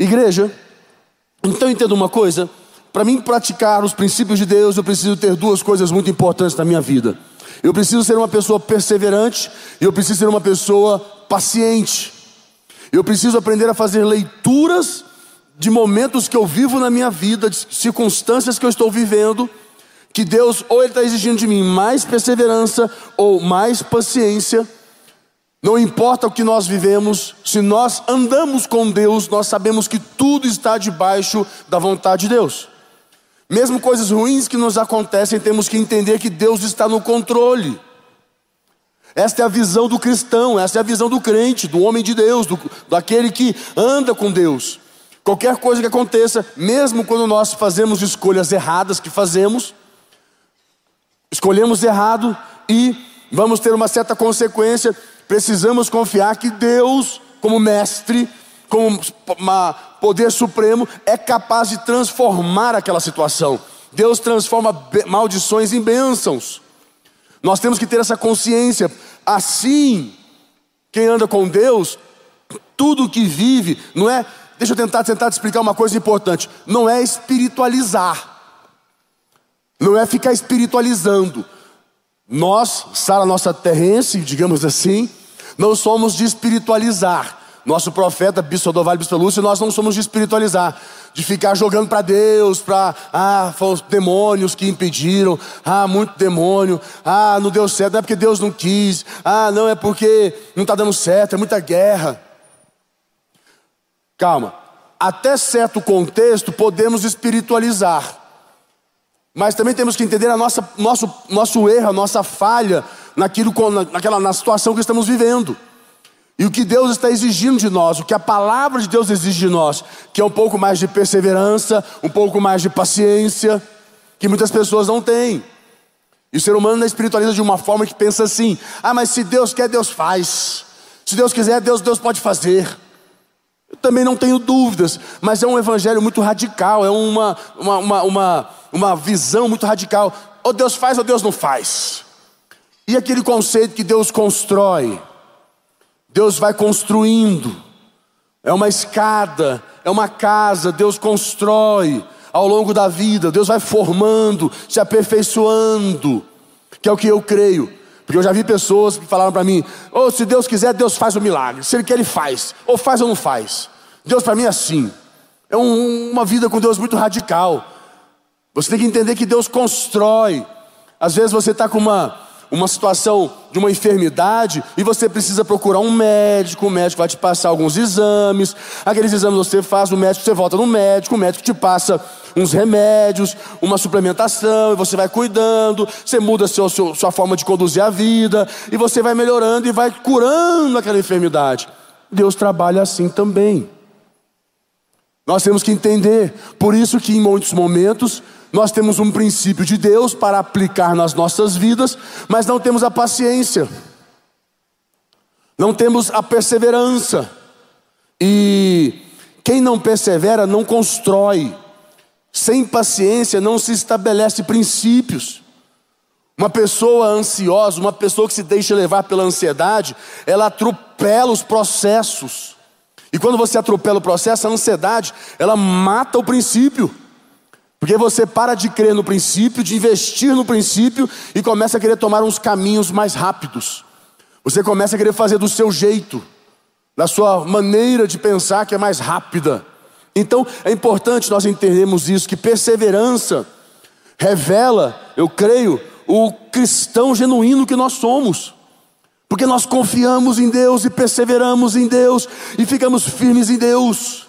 Igreja, então entenda uma coisa: para mim praticar os princípios de Deus, eu preciso ter duas coisas muito importantes na minha vida. Eu preciso ser uma pessoa perseverante e eu preciso ser uma pessoa paciente. Eu preciso aprender a fazer leituras de momentos que eu vivo na minha vida, de circunstâncias que eu estou vivendo, que Deus ou Ele está exigindo de mim mais perseverança ou mais paciência. Não importa o que nós vivemos, se nós andamos com Deus, nós sabemos que tudo está debaixo da vontade de Deus. Mesmo coisas ruins que nos acontecem, temos que entender que Deus está no controle. Esta é a visão do cristão, esta é a visão do crente, do homem de Deus, do, daquele que anda com Deus. Qualquer coisa que aconteça, mesmo quando nós fazemos escolhas erradas que fazemos, escolhemos errado e vamos ter uma certa consequência, precisamos confiar que Deus, como mestre, como poder supremo, é capaz de transformar aquela situação. Deus transforma maldições em bênçãos. Nós temos que ter essa consciência. Assim, quem anda com Deus, tudo que vive, não é Deixa eu tentar, tentar te explicar uma coisa importante. Não é espiritualizar. Não é ficar espiritualizando. Nós, Sara nossa terrense, digamos assim, não somos de espiritualizar. Nosso profeta, Bispo do Vale, Bispo Lúcio, nós não somos de espiritualizar, de ficar jogando para Deus, para, ah, foram os demônios que impediram, ah, muito demônio, ah, não deu certo, não é porque Deus não quis, ah, não é porque não está dando certo, é muita guerra. Calma. Até certo contexto podemos espiritualizar. Mas também temos que entender a nossa, nosso, nosso erro, a nossa falha naquilo, naquela, na situação que estamos vivendo. E o que Deus está exigindo de nós, o que a palavra de Deus exige de nós, que é um pouco mais de perseverança, um pouco mais de paciência, que muitas pessoas não têm. E o ser humano espiritualiza de uma forma que pensa assim: ah, mas se Deus quer, Deus faz. Se Deus quiser, Deus, Deus pode fazer. Eu também não tenho dúvidas, mas é um evangelho muito radical, é uma, uma, uma, uma, uma visão muito radical. Ou Deus faz ou Deus não faz. E aquele conceito que Deus constrói, Deus vai construindo, é uma escada, é uma casa, Deus constrói ao longo da vida, Deus vai formando, se aperfeiçoando, que é o que eu creio. Porque eu já vi pessoas que falaram para mim: oh, se Deus quiser, Deus faz o milagre. Se Ele quer, Ele faz. Ou faz ou não faz. Deus para mim é assim. É um, uma vida com Deus muito radical. Você tem que entender que Deus constrói. Às vezes você está com uma uma situação de uma enfermidade e você precisa procurar um médico, o médico vai te passar alguns exames, aqueles exames você faz, o médico, você volta no médico, o médico te passa uns remédios, uma suplementação, e você vai cuidando, você muda seu, seu, sua forma de conduzir a vida, e você vai melhorando e vai curando aquela enfermidade. Deus trabalha assim também. Nós temos que entender, por isso que em muitos momentos nós temos um princípio de Deus para aplicar nas nossas vidas, mas não temos a paciência, não temos a perseverança. E quem não persevera não constrói, sem paciência não se estabelece princípios. Uma pessoa ansiosa, uma pessoa que se deixa levar pela ansiedade, ela atropela os processos. E quando você atropela o processo, a ansiedade, ela mata o princípio. Porque você para de crer no princípio, de investir no princípio e começa a querer tomar uns caminhos mais rápidos. Você começa a querer fazer do seu jeito, da sua maneira de pensar que é mais rápida. Então é importante nós entendermos isso, que perseverança revela, eu creio, o cristão genuíno que nós somos. Porque nós confiamos em Deus e perseveramos em Deus e ficamos firmes em Deus.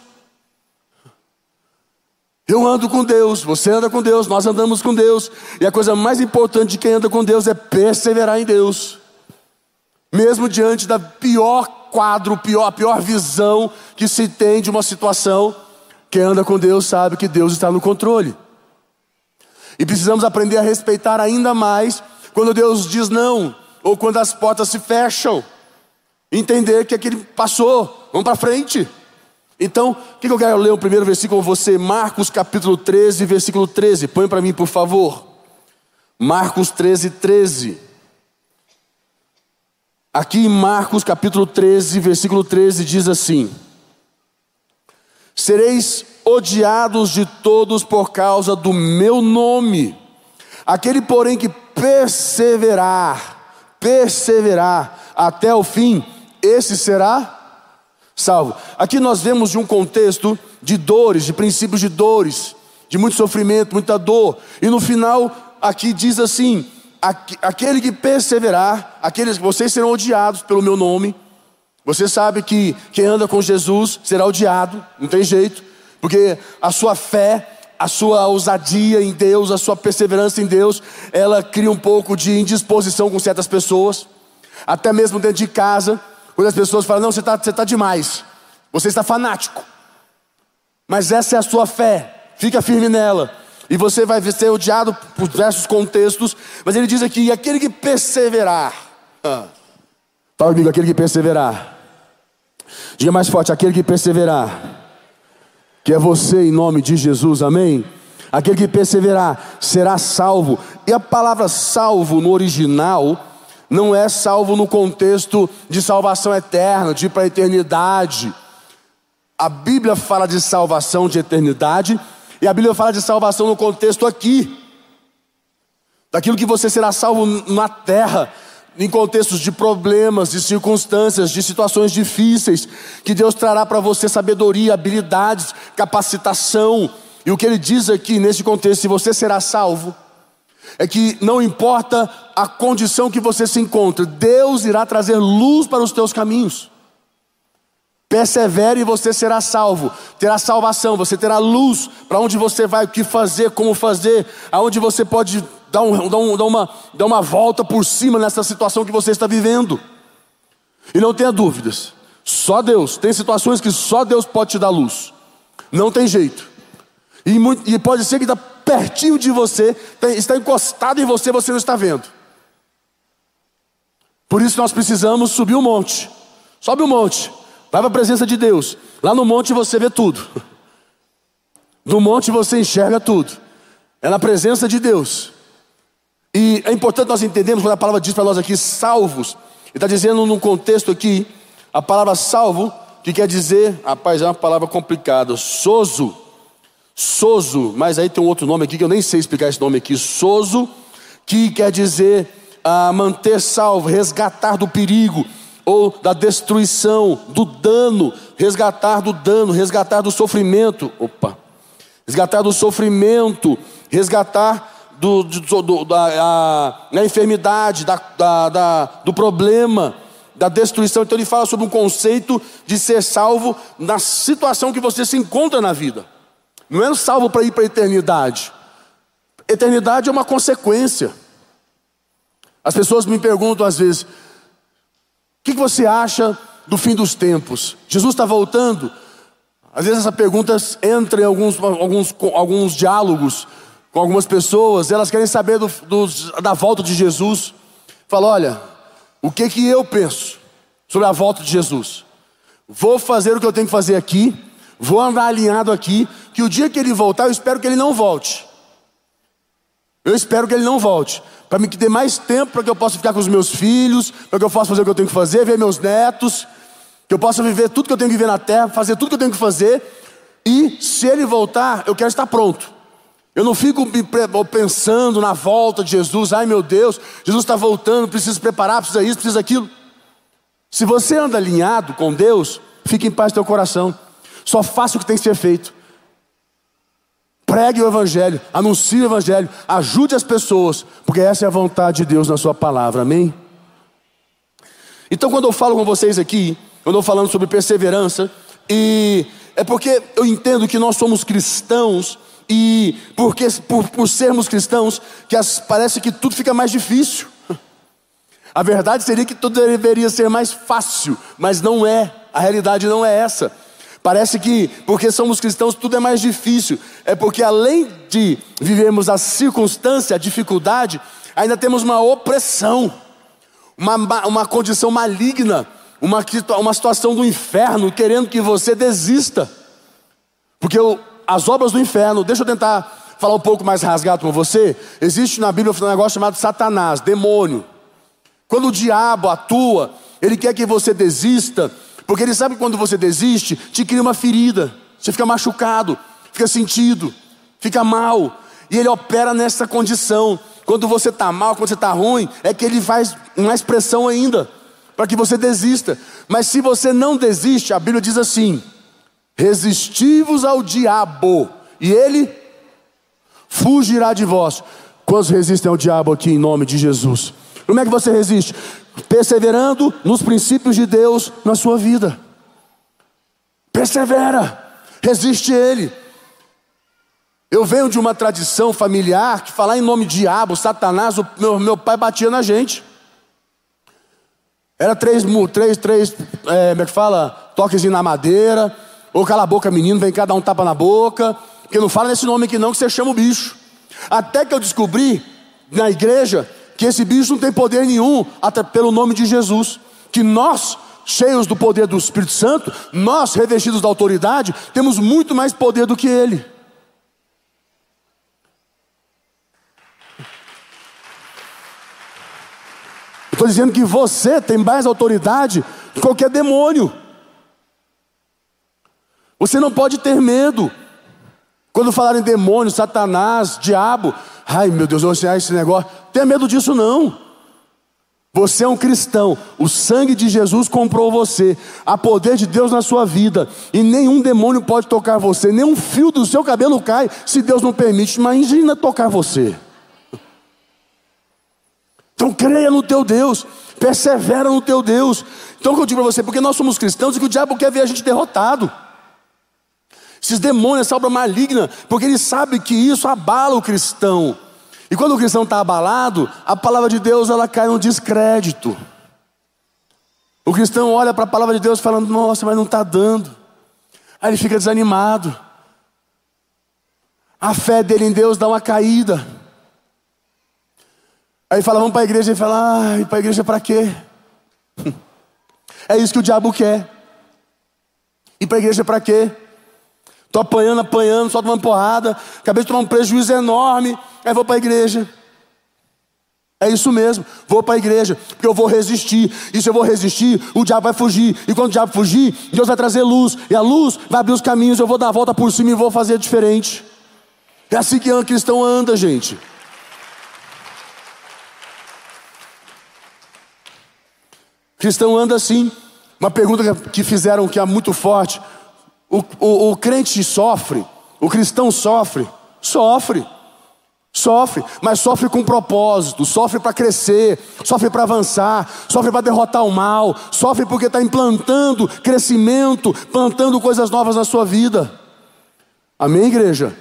Eu ando com Deus, você anda com Deus, nós andamos com Deus. E a coisa mais importante de quem anda com Deus é perseverar em Deus. Mesmo diante da pior quadro, pior, a pior visão que se tem de uma situação, quem anda com Deus sabe que Deus está no controle. E precisamos aprender a respeitar ainda mais quando Deus diz não, ou quando as portas se fecham. Entender que aquele passou, vamos para frente. Então, o que eu quero ler o primeiro versículo com você? Marcos capítulo 13, versículo 13. Põe para mim, por favor. Marcos 13, 13. Aqui em Marcos capítulo 13, versículo 13 diz assim: sereis odiados de todos por causa do meu nome. Aquele, porém, que perseverar, perseverar até o fim, esse será salvo. Aqui nós vemos de um contexto de dores, de princípios de dores, de muito sofrimento, muita dor. E no final, aqui diz assim: aquele que perseverar, aqueles vocês serão odiados pelo meu nome. Você sabe que quem anda com Jesus será odiado, não tem jeito, porque a sua fé, a sua ousadia em Deus, a sua perseverança em Deus, ela cria um pouco de indisposição com certas pessoas, até mesmo dentro de casa, quando as pessoas falam: Não, você está você tá demais, você está fanático, mas essa é a sua fé, fica firme nela. E você vai ser odiado por diversos contextos, mas ele diz aqui: aquele que perseverar. Ah. Fala comigo, aquele que perseverar. Diga mais forte, aquele que perseverar. Que é você em nome de Jesus, amém? Aquele que perseverar será salvo. E a palavra salvo no original não é salvo no contexto de salvação eterna, de ir para a eternidade. A Bíblia fala de salvação de eternidade e a Bíblia fala de salvação no contexto aqui, daquilo que você será salvo na terra, em contextos de problemas, de circunstâncias, de situações difíceis, que Deus trará para você sabedoria, habilidades, capacitação. E o que ele diz aqui nesse contexto, se você será salvo, é que não importa a condição que você se encontra, Deus irá trazer luz para os teus caminhos. Persevere e você será salvo, terá salvação, você terá luz para onde você vai, o que fazer, como fazer, aonde você pode dar, um, dar, um, dar, uma, dar uma volta por cima nessa situação que você está vivendo. E não tenha dúvidas, só Deus, tem situações que só Deus pode te dar luz, não tem jeito. E, muito, e pode ser que está pertinho de você, está encostado em você, você não está vendo. Por isso nós precisamos subir o um monte, sobe o um monte Vai para a presença de Deus. Lá no monte você vê tudo. No monte você enxerga tudo. É na presença de Deus. E é importante nós entendermos quando a palavra diz para nós aqui salvos. Ele está dizendo num contexto aqui, a palavra salvo, que quer dizer, rapaz, é uma palavra complicada, soso. Soso, mas aí tem um outro nome aqui que eu nem sei explicar esse nome aqui. Soso, que quer dizer ah, manter salvo, resgatar do perigo ou da destruição, do dano, resgatar do dano, resgatar do sofrimento, opa, resgatar do sofrimento, resgatar do, do, do da, a, da enfermidade, da, da, da, do problema, da destruição. Então ele fala sobre um conceito de ser salvo na situação que você se encontra na vida. Não é salvo para ir para a eternidade. Eternidade é uma consequência. As pessoas me perguntam às vezes, o que você acha do fim dos tempos? Jesus está voltando? Às vezes essa pergunta entra em alguns, alguns, alguns diálogos com algumas pessoas, elas querem saber do, do, da volta de Jesus. Fala, olha, o que que eu penso sobre a volta de Jesus? Vou fazer o que eu tenho que fazer aqui, vou andar alinhado aqui, que o dia que ele voltar, eu espero que ele não volte. Eu espero que ele não volte para me ter mais tempo para que eu possa ficar com os meus filhos, para que eu possa fazer o que eu tenho que fazer, ver meus netos, que eu possa viver tudo que eu tenho que viver na terra, fazer tudo que eu tenho que fazer. E se ele voltar, eu quero estar pronto. Eu não fico pensando na volta de Jesus, ai meu Deus, Jesus está voltando, preciso preparar, precisa isso, precisa aquilo. Se você anda alinhado com Deus, fique em paz teu coração. Só faça o que tem que ser feito. Pregue o Evangelho, anuncie o Evangelho, ajude as pessoas, porque essa é a vontade de Deus na Sua palavra, amém? Então, quando eu falo com vocês aqui, eu estou falando sobre perseverança, e é porque eu entendo que nós somos cristãos, e porque, por, por sermos cristãos, que as, parece que tudo fica mais difícil. A verdade seria que tudo deveria ser mais fácil, mas não é, a realidade não é essa. Parece que porque somos cristãos tudo é mais difícil. É porque além de vivermos a circunstância, a dificuldade, ainda temos uma opressão, uma, uma condição maligna, uma, uma situação do inferno querendo que você desista. Porque o, as obras do inferno, deixa eu tentar falar um pouco mais rasgado com você. Existe na Bíblia um negócio chamado Satanás, demônio. Quando o diabo atua, ele quer que você desista porque ele sabe que quando você desiste, te cria uma ferida. Você fica machucado, fica sentido, fica mal. E ele opera nessa condição. Quando você está mal, quando você está ruim, é que ele faz mais pressão ainda, para que você desista. Mas se você não desiste, a Bíblia diz assim: resistivos ao diabo, e ele fugirá de vós. Quantos resistem ao diabo aqui em nome de Jesus? Como é que você resiste? Perseverando nos princípios de Deus na sua vida. Persevera, resiste ele. Eu venho de uma tradição familiar que falar em nome diabo, Satanás, o meu, meu pai batia na gente. Era três, três, três, é, como é que fala? Toques na madeira, ou cala a boca, menino, vem cá dar um tapa na boca. Porque não fala nesse nome aqui não, que você chama o bicho. Até que eu descobri na igreja que esse bicho não tem poder nenhum, até pelo nome de Jesus. Que nós, cheios do poder do Espírito Santo, nós, revestidos da autoridade, temos muito mais poder do que ele. Estou dizendo que você tem mais autoridade que qualquer demônio. Você não pode ter medo. Quando falarem demônio, Satanás, diabo, ai meu Deus, eu vou ensinar esse negócio. Tenha medo disso não. Você é um cristão, o sangue de Jesus comprou você, há poder de Deus na sua vida, e nenhum demônio pode tocar você, nenhum fio do seu cabelo cai se Deus não permite. Imagina tocar você. Então creia no teu Deus, persevera no teu Deus. Então o que eu digo para você, porque nós somos cristãos e que o diabo quer ver a gente derrotado. Esses demônios, essa obra maligna, porque ele sabe que isso abala o cristão. E quando o cristão está abalado, a palavra de Deus ela cai no descrédito. O cristão olha para a palavra de Deus falando, nossa, mas não está dando. Aí ele fica desanimado. A fé dele em Deus dá uma caída. Aí fala, vamos para a igreja e fala, ah, para a igreja para quê? É isso que o diabo quer. E para a igreja para quê? Estou apanhando, apanhando, só tomando porrada, acabei de tomar um prejuízo enorme, aí vou para a igreja. É isso mesmo, vou para a igreja, porque eu vou resistir. E se eu vou resistir, o diabo vai fugir. E quando o diabo fugir, Deus vai trazer luz. E a luz vai abrir os caminhos, eu vou dar a volta por cima e vou fazer diferente. É assim que o cristão anda, gente. Cristão anda assim. Uma pergunta que fizeram que é muito forte: o, o, o crente sofre, o cristão sofre, sofre, sofre, mas sofre com propósito, sofre para crescer, sofre para avançar, sofre para derrotar o mal, sofre porque está implantando crescimento, plantando coisas novas na sua vida. Amém, igreja?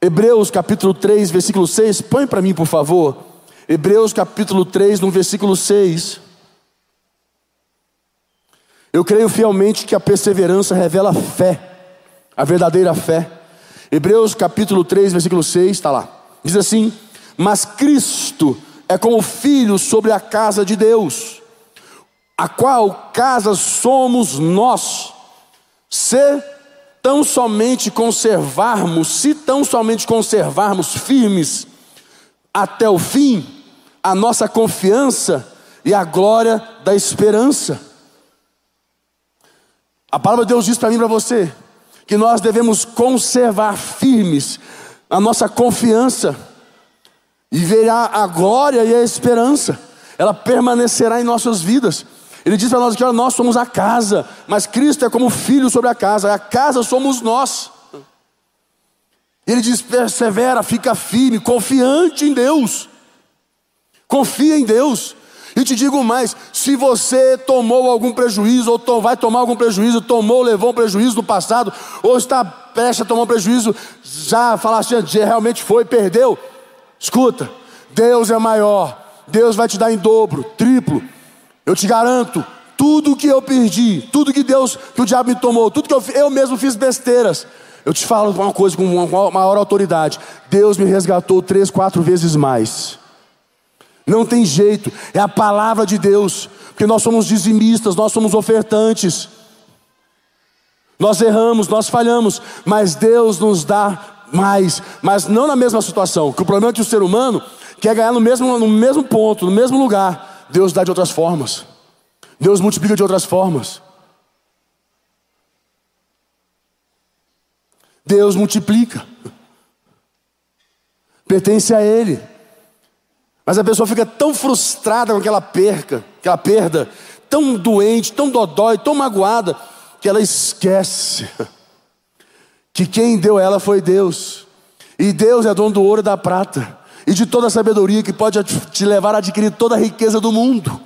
Hebreus capítulo 3, versículo 6, põe para mim, por favor. Hebreus capítulo 3, no versículo 6. Eu creio fielmente que a perseverança revela fé, a verdadeira fé. Hebreus capítulo 3, versículo 6, está lá. Diz assim: Mas Cristo é como filho sobre a casa de Deus, a qual casa somos nós, se tão somente conservarmos, se tão somente conservarmos firmes até o fim, a nossa confiança e a glória da esperança. A palavra de Deus diz para mim e para você que nós devemos conservar firmes a nossa confiança e verá a glória e a esperança, ela permanecerá em nossas vidas. Ele diz para nós que nós somos a casa, mas Cristo é como filho sobre a casa, a casa somos nós. Ele diz: persevera, fica firme, confiante em Deus. Confia em Deus. E te digo mais: se você tomou algum prejuízo, ou vai tomar algum prejuízo, tomou, levou um prejuízo no passado, ou está prestes a tomar um prejuízo, já falaste, realmente foi, perdeu. Escuta, Deus é maior, Deus vai te dar em dobro, triplo. Eu te garanto, tudo que eu perdi, tudo que Deus, que o diabo me tomou, tudo que eu, eu mesmo fiz besteiras. Eu te falo uma coisa com maior autoridade: Deus me resgatou três, quatro vezes mais. Não tem jeito, é a palavra de Deus, porque nós somos dizimistas, nós somos ofertantes. Nós erramos, nós falhamos, mas Deus nos dá mais, mas não na mesma situação. Que o problema é que o ser humano quer ganhar no mesmo, no mesmo ponto, no mesmo lugar. Deus dá de outras formas. Deus multiplica de outras formas. Deus multiplica. Pertence a Ele. Mas a pessoa fica tão frustrada com aquela perca, aquela perda, tão doente, tão dodói, tão magoada, que ela esquece que quem deu ela foi Deus. E Deus é dono do ouro e da prata, e de toda a sabedoria que pode te levar a adquirir toda a riqueza do mundo.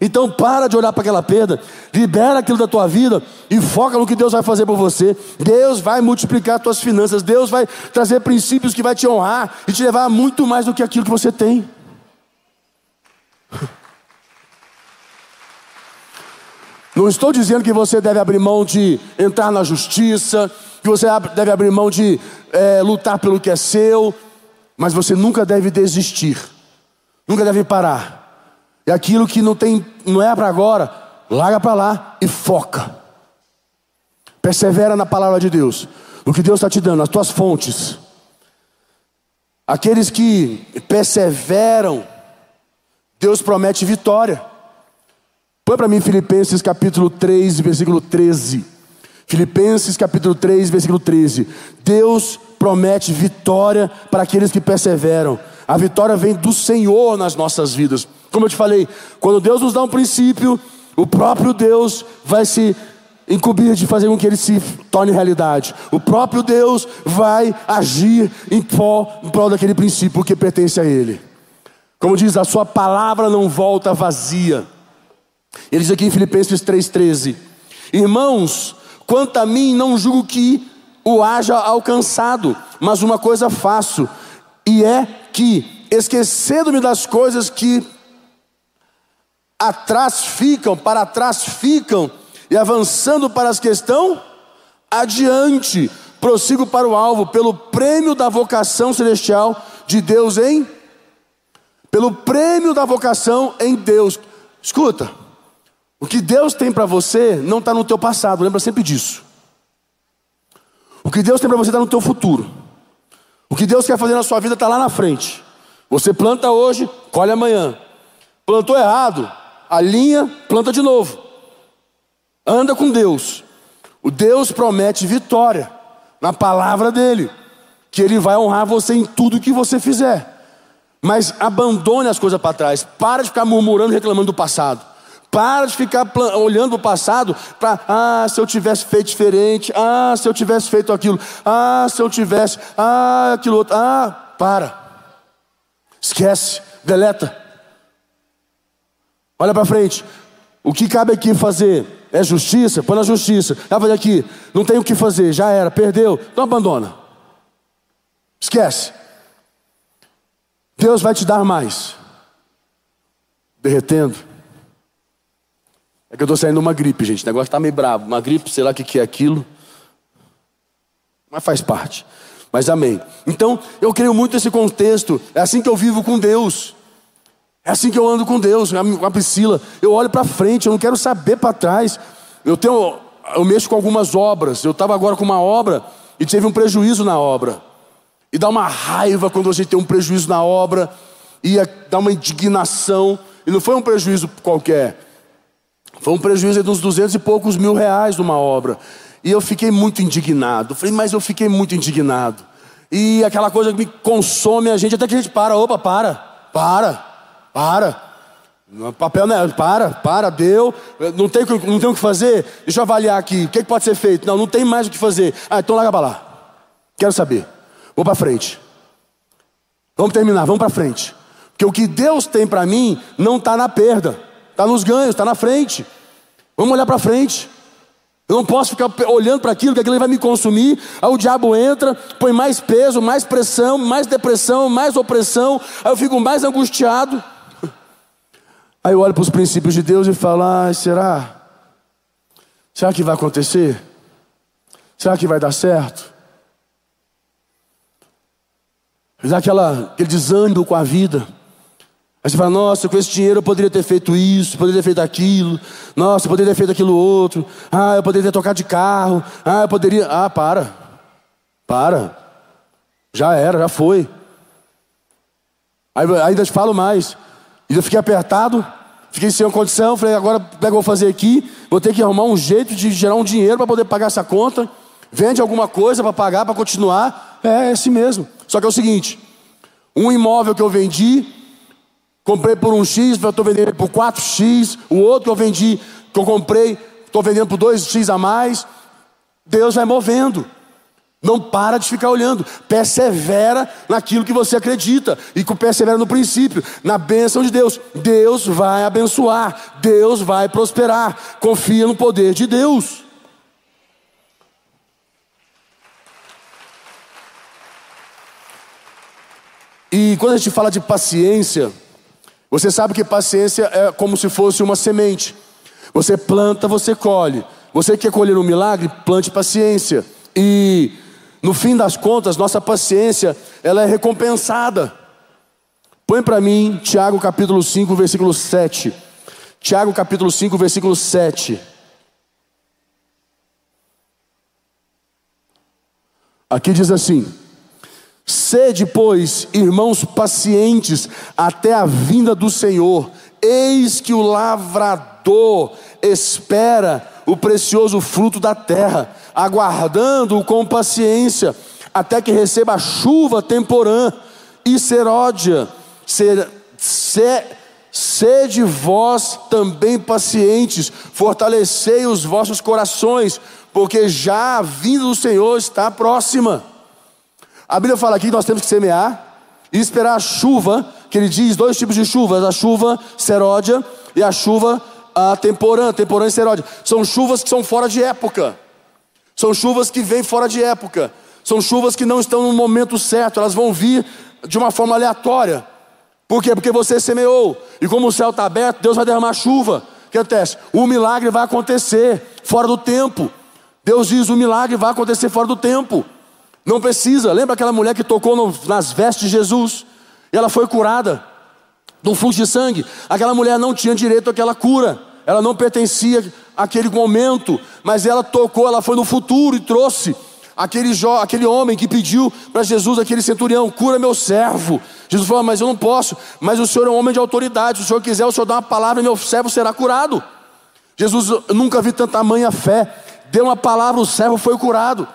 Então para de olhar para aquela perda, libera aquilo da tua vida e foca no que Deus vai fazer por você. Deus vai multiplicar tuas finanças, Deus vai trazer princípios que vai te honrar e te levar a muito mais do que aquilo que você tem. Não estou dizendo que você deve abrir mão de entrar na justiça, que você deve abrir mão de é, lutar pelo que é seu, mas você nunca deve desistir, nunca deve parar. E aquilo que não tem, não é para agora, larga para lá e foca. Persevera na palavra de Deus, no que Deus está te dando, as tuas fontes. Aqueles que perseveram, Deus promete vitória. Põe para mim Filipenses capítulo 3, versículo 13. Filipenses capítulo 3, versículo 13. Deus promete vitória para aqueles que perseveram. A vitória vem do Senhor nas nossas vidas. Como eu te falei, quando Deus nos dá um princípio, o próprio Deus vai se incumbir de fazer com que ele se torne realidade. O próprio Deus vai agir em prol, em prol daquele princípio que pertence a Ele. Como diz, a sua palavra não volta vazia. Ele diz aqui em Filipenses 3,13: Irmãos, quanto a mim, não julgo que o haja alcançado, mas uma coisa faço, e é que, esquecendo-me das coisas que atrás ficam, para trás ficam, e avançando para as que estão adiante, prossigo para o alvo, pelo prêmio da vocação celestial de Deus em pelo prêmio da vocação em Deus. Escuta, o que Deus tem para você não está no teu passado, lembra sempre disso. O que Deus tem para você está no teu futuro. O que Deus quer fazer na sua vida está lá na frente. Você planta hoje, colhe amanhã. Plantou errado, alinha, planta de novo. Anda com Deus. O Deus promete vitória na palavra dele, que ele vai honrar você em tudo que você fizer. Mas abandone as coisas para trás. Para de ficar murmurando e reclamando do passado. Para de ficar olhando o passado para, ah, se eu tivesse feito diferente, ah, se eu tivesse feito aquilo, ah, se eu tivesse, ah, aquilo outro, ah, para. Esquece, deleta. Olha para frente. O que cabe aqui fazer é justiça? Põe na justiça. Vai fazer aqui. Não tem o que fazer, já era, perdeu. Então abandona. Esquece. Deus vai te dar mais. Derretendo. É que eu estou saindo uma gripe, gente. O negócio está meio bravo. Uma gripe, sei lá o que, que é aquilo. Mas faz parte. Mas amém. Então, eu creio muito nesse contexto. É assim que eu vivo com Deus. É assim que eu ando com Deus, com a Priscila. Eu olho para frente, eu não quero saber para trás. Eu tenho, eu mexo com algumas obras. Eu estava agora com uma obra e teve um prejuízo na obra. E dá uma raiva quando você tem um prejuízo na obra e dá uma indignação. E não foi um prejuízo qualquer. Foi um prejuízo de uns duzentos e poucos mil reais numa obra. E eu fiquei muito indignado. Falei, mas eu fiquei muito indignado. E aquela coisa que me consome a gente, até que a gente para, opa, para, para. Para. Papel não é, para, para, deu. Não tem, não tem o que fazer? Deixa eu avaliar aqui. O que, que pode ser feito? Não, não tem mais o que fazer. Ah, então larga para lá. Quero saber. Vou para frente. Vamos terminar, vamos para frente. Porque o que Deus tem para mim não está na perda, está nos ganhos, está na frente. Vamos olhar para frente. Eu não posso ficar olhando para aquilo, que aquilo vai me consumir. Aí o diabo entra, põe mais peso, mais pressão, mais depressão, mais opressão. Aí eu fico mais angustiado. Aí eu olho para os princípios de Deus e falo: ah, será? Será que vai acontecer? Será que vai dar certo? Dá aquela, aquele desânimo com a vida. Aí você fala, nossa, com esse dinheiro eu poderia ter feito isso, poderia ter feito aquilo, nossa, eu poderia ter feito aquilo outro, ah, eu poderia ter tocado de carro, ah, eu poderia. Ah, para. Para. Já era, já foi. Aí ainda te falo mais. Eu fiquei apertado, fiquei sem condição, falei, agora o que eu vou fazer aqui? Vou ter que arrumar um jeito de gerar um dinheiro para poder pagar essa conta. Vende alguma coisa para pagar, para continuar. É, é assim mesmo. Só que é o seguinte: um imóvel que eu vendi, comprei por um X, estou vendendo por 4X. O outro que eu vendi, que eu comprei, estou vendendo por 2X a mais. Deus vai movendo. Não para de ficar olhando. Persevera naquilo que você acredita. E persevera no princípio, na bênção de Deus. Deus vai abençoar. Deus vai prosperar. Confia no poder de Deus. E quando a gente fala de paciência, você sabe que paciência é como se fosse uma semente. Você planta, você colhe. Você quer colher um milagre? Plante paciência. E no fim das contas, nossa paciência, ela é recompensada. Põe para mim Tiago capítulo 5, versículo 7. Tiago capítulo 5, versículo 7. Aqui diz assim: Sede, pois, irmãos pacientes até a vinda do Senhor. Eis que o lavrador espera o precioso fruto da terra, aguardando-o com paciência, até que receba a chuva temporã e seródia. Ser, se, sede vós também pacientes, fortalecei os vossos corações, porque já a vinda do Senhor está próxima. A Bíblia fala aqui que nós temos que semear e esperar a chuva, que ele diz dois tipos de chuvas: a chuva seródia e a chuva a temporã, temporã e seródia. São chuvas que são fora de época. São chuvas que vêm fora de época. São chuvas que não estão no momento certo, elas vão vir de uma forma aleatória. Por quê? Porque você semeou. E como o céu está aberto, Deus vai derramar chuva. O que acontece? O milagre vai acontecer fora do tempo. Deus diz: o milagre vai acontecer fora do tempo. Não precisa. Lembra aquela mulher que tocou no, nas vestes de Jesus? E ela foi curada do fluxo de sangue. Aquela mulher não tinha direito àquela cura, ela não pertencia àquele momento, mas ela tocou, ela foi no futuro e trouxe aquele, aquele homem que pediu para Jesus, aquele centurião, cura meu servo. Jesus falou, mas eu não posso, mas o Senhor é um homem de autoridade, se o Senhor quiser, o Senhor dá uma palavra e meu servo será curado. Jesus, eu nunca vi tanta manha fé, deu uma palavra, o servo foi curado.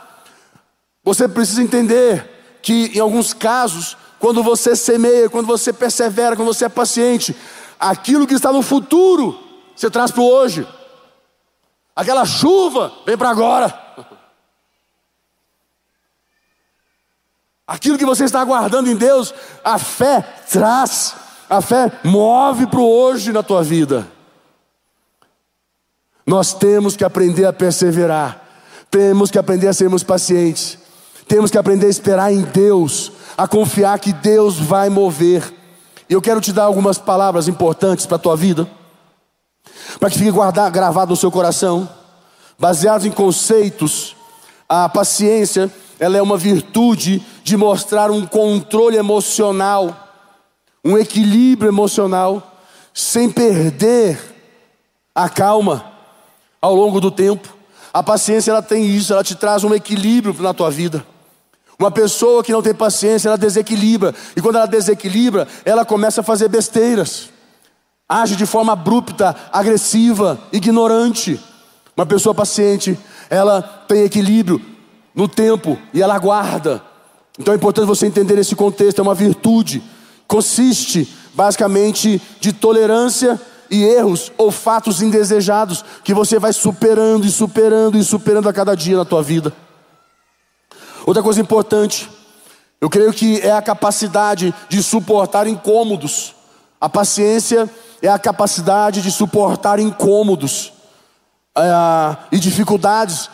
Você precisa entender que em alguns casos quando você semeia, quando você persevera, quando você é paciente, aquilo que está no futuro, você traz para o hoje. Aquela chuva vem para agora. Aquilo que você está aguardando em Deus, a fé traz, a fé move para o hoje na tua vida. Nós temos que aprender a perseverar, temos que aprender a sermos pacientes, temos que aprender a esperar em Deus, a confiar que Deus vai mover. E eu quero te dar algumas palavras importantes para a tua vida, para que fique guardado, gravado no seu coração, baseados em conceitos. A paciência, ela é uma virtude de mostrar um controle emocional, um equilíbrio emocional, sem perder a calma ao longo do tempo. A paciência ela tem isso, ela te traz um equilíbrio na tua vida. Uma pessoa que não tem paciência, ela desequilibra. E quando ela desequilibra, ela começa a fazer besteiras. Age de forma abrupta, agressiva, ignorante. Uma pessoa paciente, ela tem equilíbrio no tempo e ela aguarda. Então é importante você entender esse contexto, é uma virtude. Consiste basicamente de tolerância e erros ou fatos indesejados que você vai superando e superando e superando a cada dia na tua vida. Outra coisa importante, eu creio que é a capacidade de suportar incômodos. A paciência é a capacidade de suportar incômodos é, e dificuldades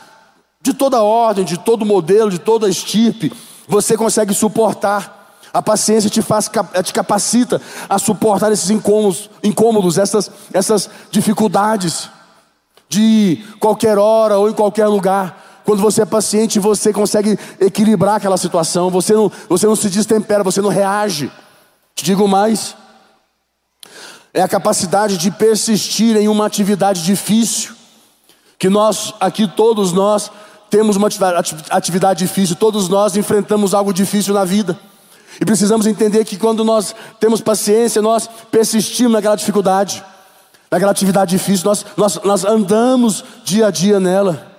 de toda ordem, de todo modelo, de toda estirpe. Você consegue suportar. A paciência te faz, te capacita a suportar esses incômodos, incômodos essas, essas dificuldades de qualquer hora ou em qualquer lugar. Quando você é paciente, você consegue equilibrar aquela situação, você não, você não se destempera, você não reage. Te digo mais, é a capacidade de persistir em uma atividade difícil, que nós, aqui todos nós, temos uma atividade difícil, todos nós enfrentamos algo difícil na vida. E precisamos entender que quando nós temos paciência, nós persistimos naquela dificuldade, naquela atividade difícil, nós, nós, nós andamos dia a dia nela.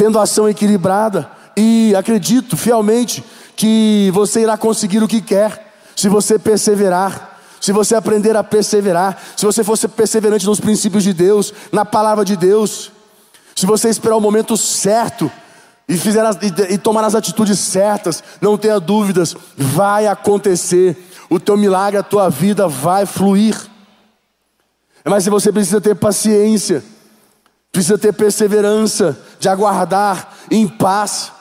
Tendo ação equilibrada. E acredito fielmente que você irá conseguir o que quer, se você perseverar. Se você aprender a perseverar, se você fosse perseverante nos princípios de Deus, na palavra de Deus, se você esperar o momento certo e, fizer as, e, e tomar as atitudes certas, não tenha dúvidas, vai acontecer. O teu milagre, a tua vida vai fluir. Mas se você precisa ter paciência, precisa ter perseverança, de aguardar em paz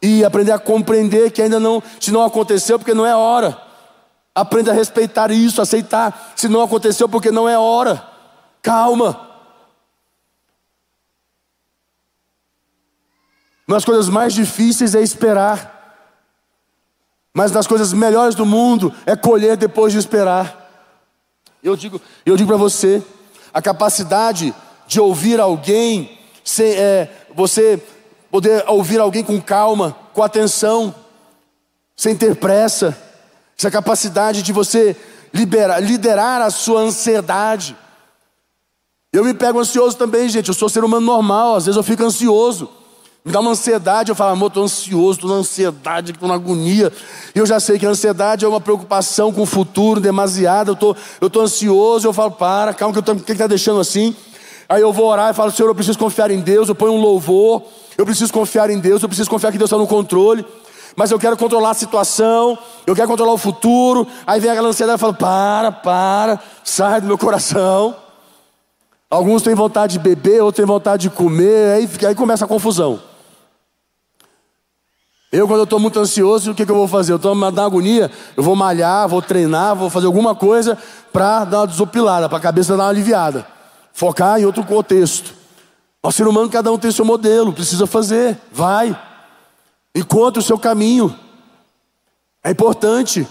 e aprender a compreender que ainda não, se não aconteceu, porque não é hora. Aprenda a respeitar isso, aceitar. Se não aconteceu, porque não é hora. Calma. Nas coisas mais difíceis é esperar. Mas nas coisas melhores do mundo é colher depois de esperar. Eu digo, eu digo para você, a capacidade de ouvir alguém, é, você poder ouvir alguém com calma, com atenção, sem ter pressa, essa capacidade de você liberar, liderar a sua ansiedade. Eu me pego ansioso também, gente. Eu sou ser humano normal, às vezes eu fico ansioso. Me dá uma ansiedade, eu falo, amor, estou ansioso, estou na ansiedade, estou na agonia. E eu já sei que a ansiedade é uma preocupação com o futuro demasiada. Eu tô, estou tô ansioso, eu falo, para, calma, que o que está deixando assim? Aí eu vou orar e falo, Senhor, eu preciso confiar em Deus, eu ponho um louvor, eu preciso confiar em Deus, eu preciso confiar que Deus está no controle. Mas eu quero controlar a situação, eu quero controlar o futuro. Aí vem aquela ansiedade e falo, para, para, sai do meu coração. Alguns têm vontade de beber, outros têm vontade de comer, aí, aí começa a confusão. Eu, quando eu estou muito ansioso, o que, que eu vou fazer? Eu estou na agonia, eu vou malhar, vou treinar, vou fazer alguma coisa para dar uma desopilada, para a cabeça dar uma aliviada. Focar em outro contexto. O ser humano, cada um tem seu modelo, precisa fazer, vai. Encontre o seu caminho. É importante.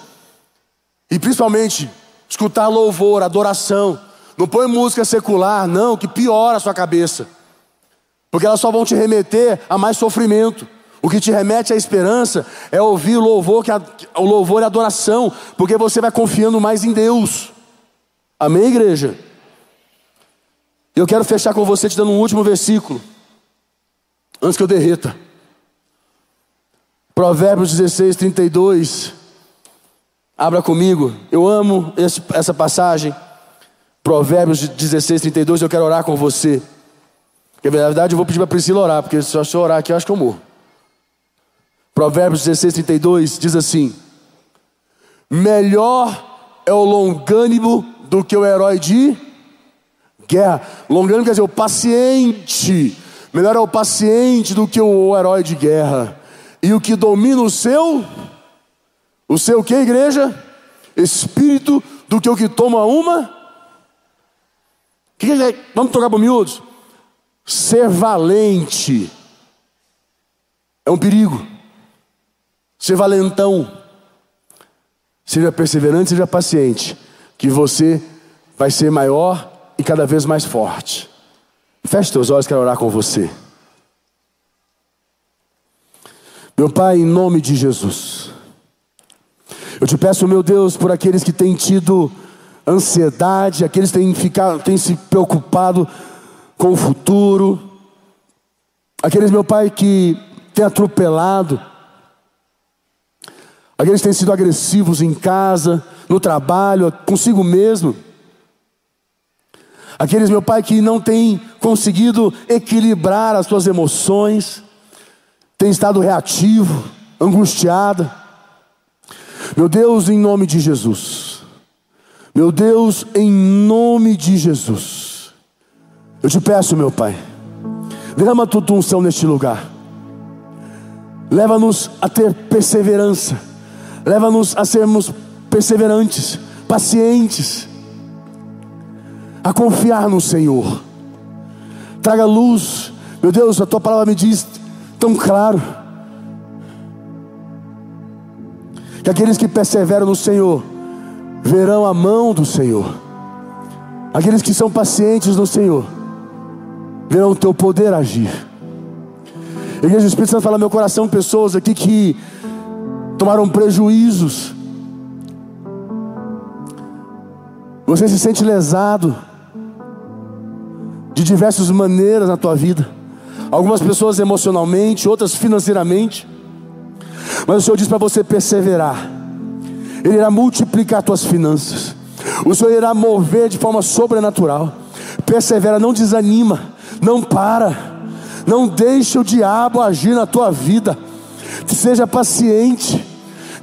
E principalmente, escutar louvor, adoração. Não põe música secular, não, que piora a sua cabeça. Porque elas só vão te remeter a mais sofrimento. O que te remete à esperança é ouvir o louvor, que a, o louvor e a adoração, porque você vai confiando mais em Deus. Amém, igreja? Eu quero fechar com você te dando um último versículo, antes que eu derreta. Provérbios 16, 32. Abra comigo. Eu amo esse, essa passagem. Provérbios 16, 32. Eu quero orar com você. Porque, na verdade, eu vou pedir para Priscila orar, porque se eu orar aqui, eu acho que eu morro. Provérbios 16, 32 diz assim: Melhor é o longânimo do que o herói de guerra. Longânimo quer dizer o paciente. Melhor é o paciente do que o herói de guerra. E o que domina o seu, o seu que, igreja? Espírito do que o que toma uma. Que que é? Vamos trocar por miúdos? Ser valente é um perigo. Ser valentão. Seja perseverante, seja paciente, que você vai ser maior e cada vez mais forte. Feche teus olhos, quero orar com você. Meu Pai, em nome de Jesus, eu te peço, meu Deus, por aqueles que têm tido ansiedade, aqueles que têm, ficado, têm se preocupado com o futuro, aqueles, meu Pai, que têm atropelado, Aqueles que têm sido agressivos em casa, no trabalho, consigo mesmo. Aqueles, meu Pai, que não têm conseguido equilibrar as suas emoções, têm estado reativo, angustiada. Meu Deus, em nome de Jesus. Meu Deus, em nome de Jesus. Eu te peço, meu Pai, derrama a tua unção neste lugar. Leva-nos a ter perseverança Leva-nos a sermos perseverantes, pacientes, a confiar no Senhor. Traga luz, meu Deus, a tua palavra me diz tão claro que aqueles que perseveram no Senhor verão a mão do Senhor. Aqueles que são pacientes no Senhor verão o teu poder agir. Igreja, o Espírito Santo fala meu coração, pessoas aqui que tomaram prejuízos. Você se sente lesado de diversas maneiras na tua vida. Algumas pessoas emocionalmente, outras financeiramente. Mas o Senhor diz para você perseverar. Ele irá multiplicar tuas finanças. O Senhor irá mover de forma sobrenatural. Persevera, não desanima, não para. Não deixe o diabo agir na tua vida. Seja paciente.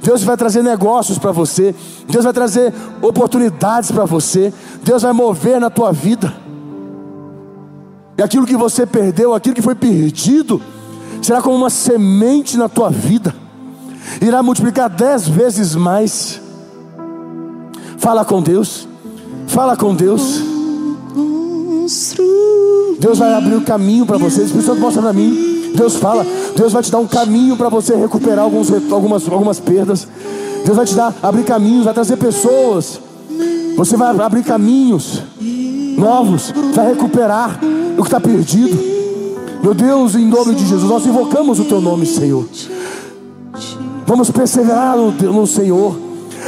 Deus vai trazer negócios para você. Deus vai trazer oportunidades para você. Deus vai mover na tua vida. E aquilo que você perdeu, aquilo que foi perdido, será como uma semente na tua vida. Irá multiplicar dez vezes mais. Fala com Deus. Fala com Deus. Deus vai abrir o caminho para você. Espírito Santo mostra para mim. Deus fala. Deus vai te dar um caminho para você recuperar alguns, algumas, algumas perdas. Deus vai te dar, abrir caminhos, vai trazer pessoas. Você vai abrir caminhos novos, vai recuperar o que está perdido. Meu Deus, em nome de Jesus, nós invocamos o Teu nome, Senhor. Vamos perseverar no, Senhor.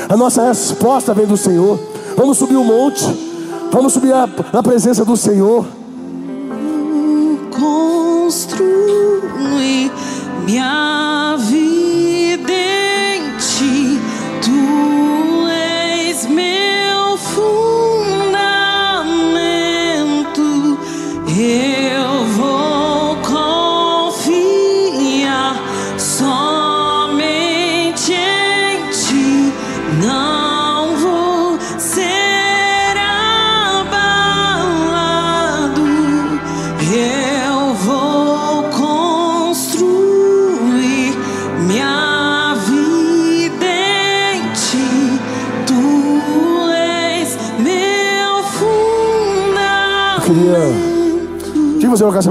A nossa resposta vem do Senhor. Vamos subir o um monte. Vamos subir na presença do Senhor. Construi minha vida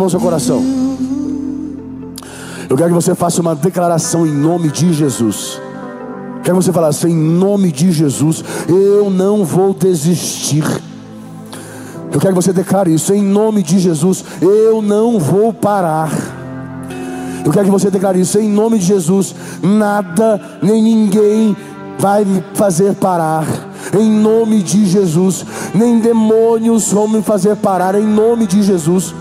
mão no seu coração. Eu quero que você faça uma declaração em nome de Jesus. Quero que você falasse em nome de Jesus, eu não vou desistir. Eu quero que você declare isso em nome de Jesus, eu não vou parar. Eu quero que você declare isso em nome de Jesus, nada nem ninguém vai me fazer parar. Em nome de Jesus, nem demônios vão me fazer parar. Em nome de Jesus.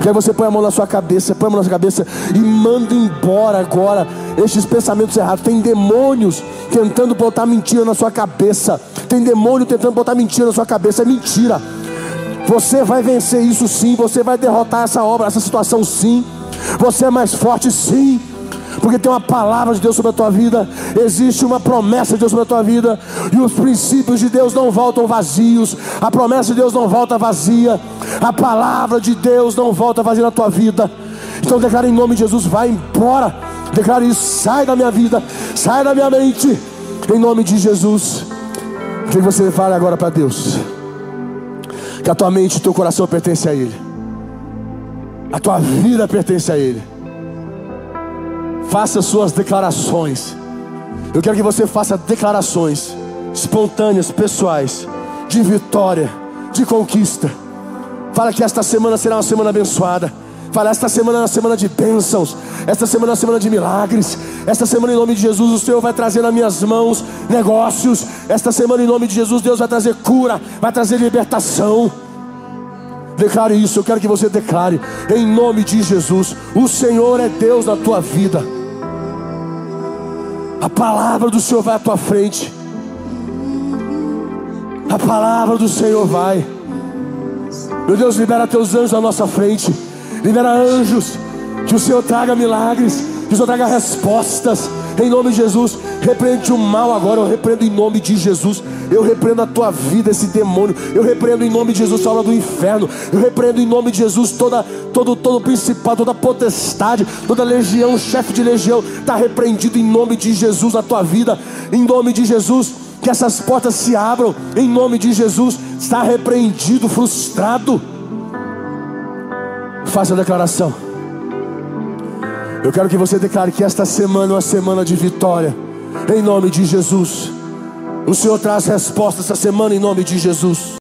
Quero que você põe a mão na sua cabeça, põe a mão na sua cabeça e manda embora agora estes pensamentos errados. Tem demônios tentando botar mentira na sua cabeça. Tem demônio tentando botar mentira na sua cabeça. É mentira. Você vai vencer isso sim. Você vai derrotar essa obra, essa situação sim. Você é mais forte sim. Porque tem uma palavra de Deus sobre a tua vida, existe uma promessa de Deus sobre a tua vida, e os princípios de Deus não voltam vazios, a promessa de Deus não volta vazia, a palavra de Deus não volta vazia na tua vida. Então declara em nome de Jesus, vai embora. Declara isso, sai da minha vida, sai da minha mente, em nome de Jesus. O que você fala agora para Deus? Que a tua mente e o teu coração pertence a Ele. A tua vida pertence a Ele. Faça suas declarações. Eu quero que você faça declarações espontâneas, pessoais, de vitória, de conquista. Fala que esta semana será uma semana abençoada. Fala, esta semana é uma semana de bênçãos. Esta semana é uma semana de milagres. Esta semana, em nome de Jesus, o Senhor vai trazer nas minhas mãos negócios. Esta semana, em nome de Jesus, Deus vai trazer cura, vai trazer libertação. Declare isso, eu quero que você declare, em nome de Jesus: o Senhor é Deus na tua vida. A palavra do Senhor vai à tua frente. A palavra do Senhor vai. Meu Deus, libera teus anjos à nossa frente. Libera anjos. Que o Senhor traga milagres. Que o Senhor traga respostas. Em nome de Jesus. Repreende o mal agora. Eu repreendo em nome de Jesus. Eu repreendo a tua vida, esse demônio. Eu repreendo em nome de Jesus a obra do inferno. Eu repreendo em nome de Jesus toda, todo, todo principal, toda potestade, toda legião, chefe de legião. Está repreendido em nome de Jesus na tua vida. Em nome de Jesus. Que essas portas se abram. Em nome de Jesus. Está repreendido, frustrado. Faça a declaração. Eu quero que você declare que esta semana é uma semana de vitória. Em nome de Jesus. O Senhor traz resposta essa semana em nome de Jesus.